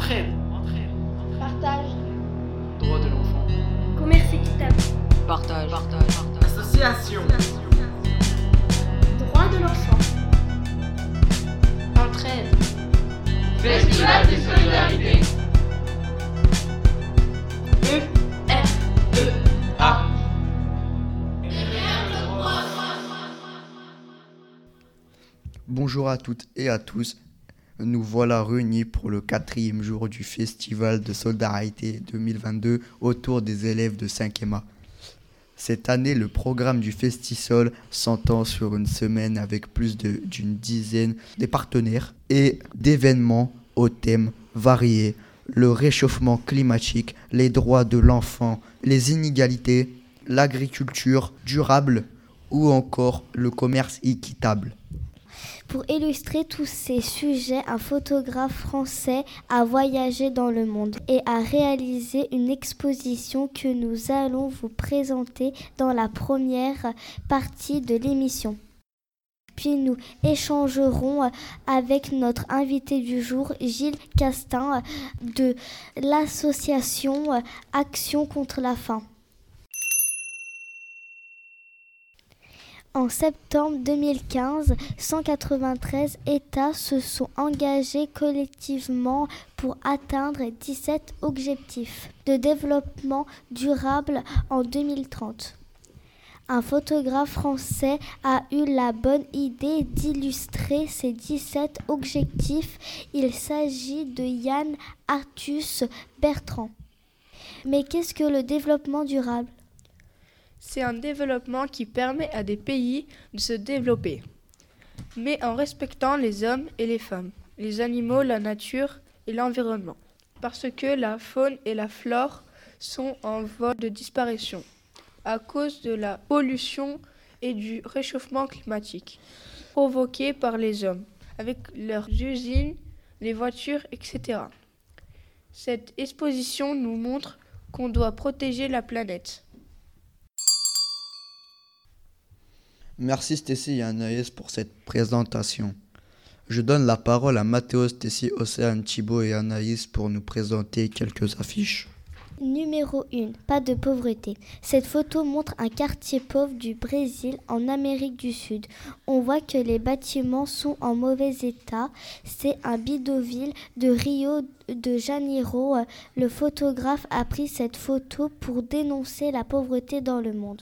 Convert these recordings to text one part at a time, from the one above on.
Entraide. Partage. Droit de l'enfant. Commerce équitable. Partage. Partage. Partage. Association. Droit de l'enfant. Entraide. Festival de solidarité. E F E A. Bonjour à toutes et à tous. Nous voilà réunis pour le quatrième jour du Festival de Solidarité 2022 autour des élèves de 5e A. Cette année, le programme du Festisol s'entend sur une semaine avec plus d'une dizaine de partenaires et d'événements aux thèmes variés. Le réchauffement climatique, les droits de l'enfant, les inégalités, l'agriculture durable ou encore le commerce équitable. Pour illustrer tous ces sujets, un photographe français a voyagé dans le monde et a réalisé une exposition que nous allons vous présenter dans la première partie de l'émission. Puis nous échangerons avec notre invité du jour, Gilles Castin, de l'association Action contre la faim. En septembre 2015, 193 États se sont engagés collectivement pour atteindre 17 objectifs de développement durable en 2030. Un photographe français a eu la bonne idée d'illustrer ces 17 objectifs. Il s'agit de Yann Arthus Bertrand. Mais qu'est-ce que le développement durable? C'est un développement qui permet à des pays de se développer, mais en respectant les hommes et les femmes, les animaux, la nature et l'environnement, parce que la faune et la flore sont en voie de disparition à cause de la pollution et du réchauffement climatique provoqué par les hommes, avec leurs usines, les voitures, etc. Cette exposition nous montre qu'on doit protéger la planète. Merci Stécie et Anaïs pour cette présentation. Je donne la parole à Mathéo, Stécie, Océane, Thibaut et Anaïs pour nous présenter quelques affiches. Numéro 1. Pas de pauvreté. Cette photo montre un quartier pauvre du Brésil en Amérique du Sud. On voit que les bâtiments sont en mauvais état. C'est un bidonville de Rio de Janeiro. Le photographe a pris cette photo pour dénoncer la pauvreté dans le monde.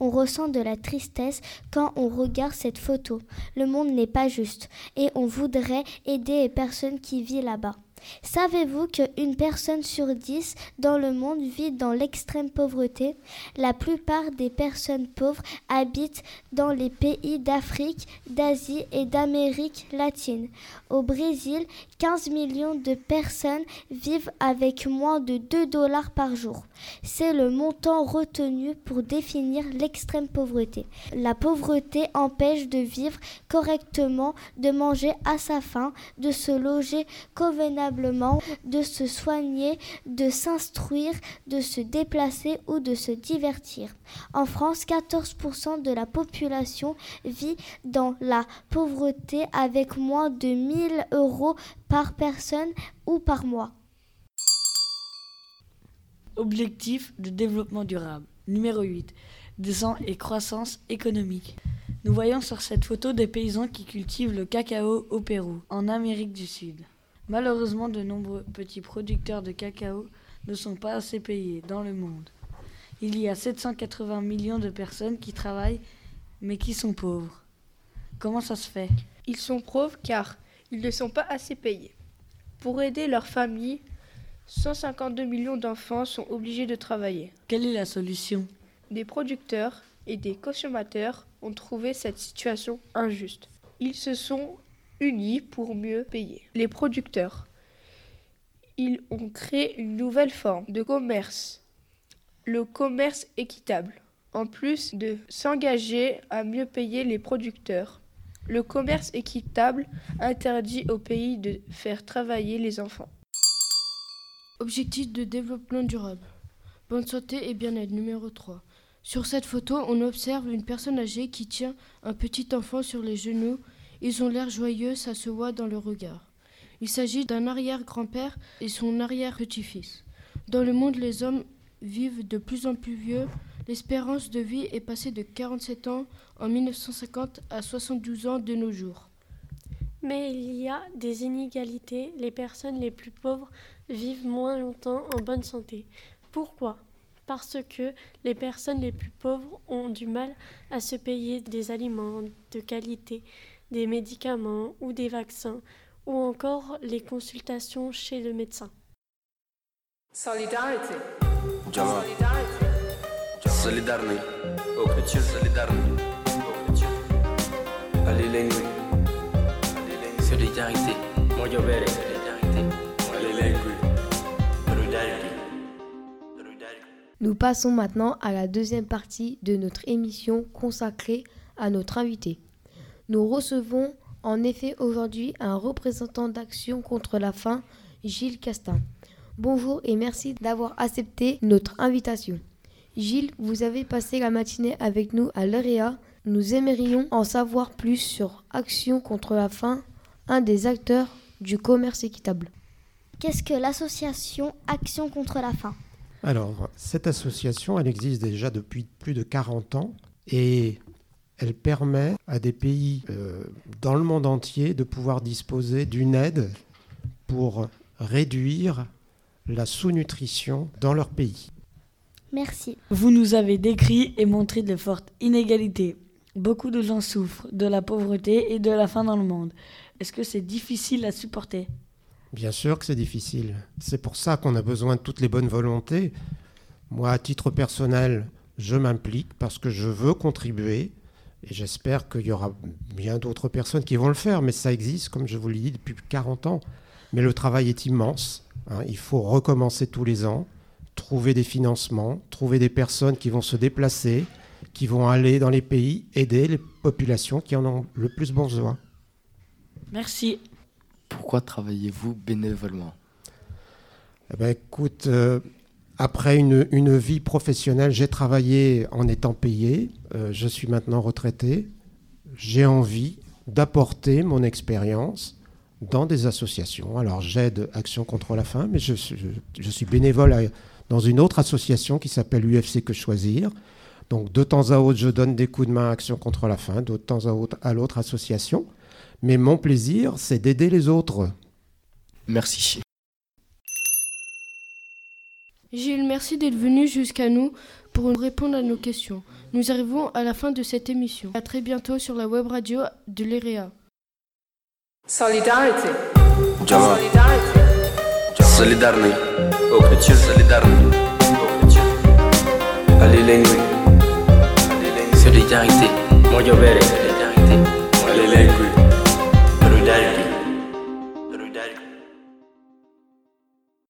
On ressent de la tristesse quand on regarde cette photo. Le monde n'est pas juste et on voudrait aider les personnes qui vivent là-bas. Savez-vous qu'une personne sur dix dans le monde vit dans l'extrême pauvreté? La plupart des personnes pauvres habitent dans les pays d'Afrique, d'Asie et d'Amérique latine. Au Brésil, 15 millions de personnes vivent avec moins de 2 dollars par jour. C'est le montant retenu pour définir l'extrême pauvreté. La pauvreté empêche de vivre correctement, de manger à sa faim, de se loger convenablement de se soigner, de s'instruire, de se déplacer ou de se divertir. En France, 14% de la population vit dans la pauvreté avec moins de 1000 euros par personne ou par mois. Objectif de développement durable. Numéro 8. Descente et croissance économique. Nous voyons sur cette photo des paysans qui cultivent le cacao au Pérou, en Amérique du Sud. Malheureusement, de nombreux petits producteurs de cacao ne sont pas assez payés dans le monde. Il y a 780 millions de personnes qui travaillent mais qui sont pauvres. Comment ça se fait? Ils sont pauvres car ils ne sont pas assez payés. Pour aider leur famille, 152 millions d'enfants sont obligés de travailler. Quelle est la solution? Des producteurs et des consommateurs ont trouvé cette situation injuste. Ils se sont unis pour mieux payer. Les producteurs, ils ont créé une nouvelle forme de commerce, le commerce équitable. En plus de s'engager à mieux payer les producteurs, le commerce équitable interdit au pays de faire travailler les enfants. Objectif de développement durable. Bonne santé et bien-être numéro 3. Sur cette photo, on observe une personne âgée qui tient un petit enfant sur les genoux. Ils ont l'air joyeux, ça se voit dans le regard. Il s'agit d'un arrière-grand-père et son arrière-petit-fils. Dans le monde, les hommes vivent de plus en plus vieux. L'espérance de vie est passée de 47 ans en 1950 à 72 ans de nos jours. Mais il y a des inégalités. Les personnes les plus pauvres vivent moins longtemps en bonne santé. Pourquoi? Parce que les personnes les plus pauvres ont du mal à se payer des aliments de qualité, des médicaments ou des vaccins, ou encore les consultations chez le médecin. Solidarité. Solidarité. Solidarité. Nous passons maintenant à la deuxième partie de notre émission consacrée à notre invité. Nous recevons en effet aujourd'hui un représentant d'Action contre la faim, Gilles Castin. Bonjour et merci d'avoir accepté notre invitation. Gilles, vous avez passé la matinée avec nous à l'EREA. Nous aimerions en savoir plus sur Action contre la faim, un des acteurs du commerce équitable. Qu'est-ce que l'association Action contre la faim? Alors, cette association, elle existe déjà depuis plus de 40 ans et elle permet à des pays euh, dans le monde entier de pouvoir disposer d'une aide pour réduire la sous-nutrition dans leur pays. Merci. Vous nous avez décrit et montré de fortes inégalités. Beaucoup de gens souffrent de la pauvreté et de la faim dans le monde. Est-ce que c'est difficile à supporter? Bien sûr que c'est difficile. C'est pour ça qu'on a besoin de toutes les bonnes volontés. Moi, à titre personnel, je m'implique parce que je veux contribuer et j'espère qu'il y aura bien d'autres personnes qui vont le faire, mais ça existe, comme je vous l'ai dit, depuis 40 ans. Mais le travail est immense. hein. Il faut recommencer tous les ans, trouver des financements, trouver des personnes qui vont se déplacer, qui vont aller dans les pays, aider les populations qui en ont le plus besoin. Merci. Pourquoi travaillez-vous bénévolement? Eh ben, écoute, euh, après une, une vie professionnelle, j'ai travaillé en étant payé. Euh, je suis maintenant retraité. J'ai envie d'apporter mon expérience dans des associations. Alors, j'aide Action contre la faim, mais je, je- je suis bénévole dans une autre association qui s'appelle UFC Que Choisir. Donc, de temps à autre, je donne des coups de main à Action contre la faim, de temps à autre à l'autre association. Mais mon plaisir, c'est d'aider les autres. Merci. Gilles, merci d'être venu jusqu'à nous pour nous répondre à nos questions. Nous arrivons à la fin de cette émission. À très bientôt sur la web radio de l'EREA. Solidarité. Solidarité. Solidarité. Solidarité. Alilengui.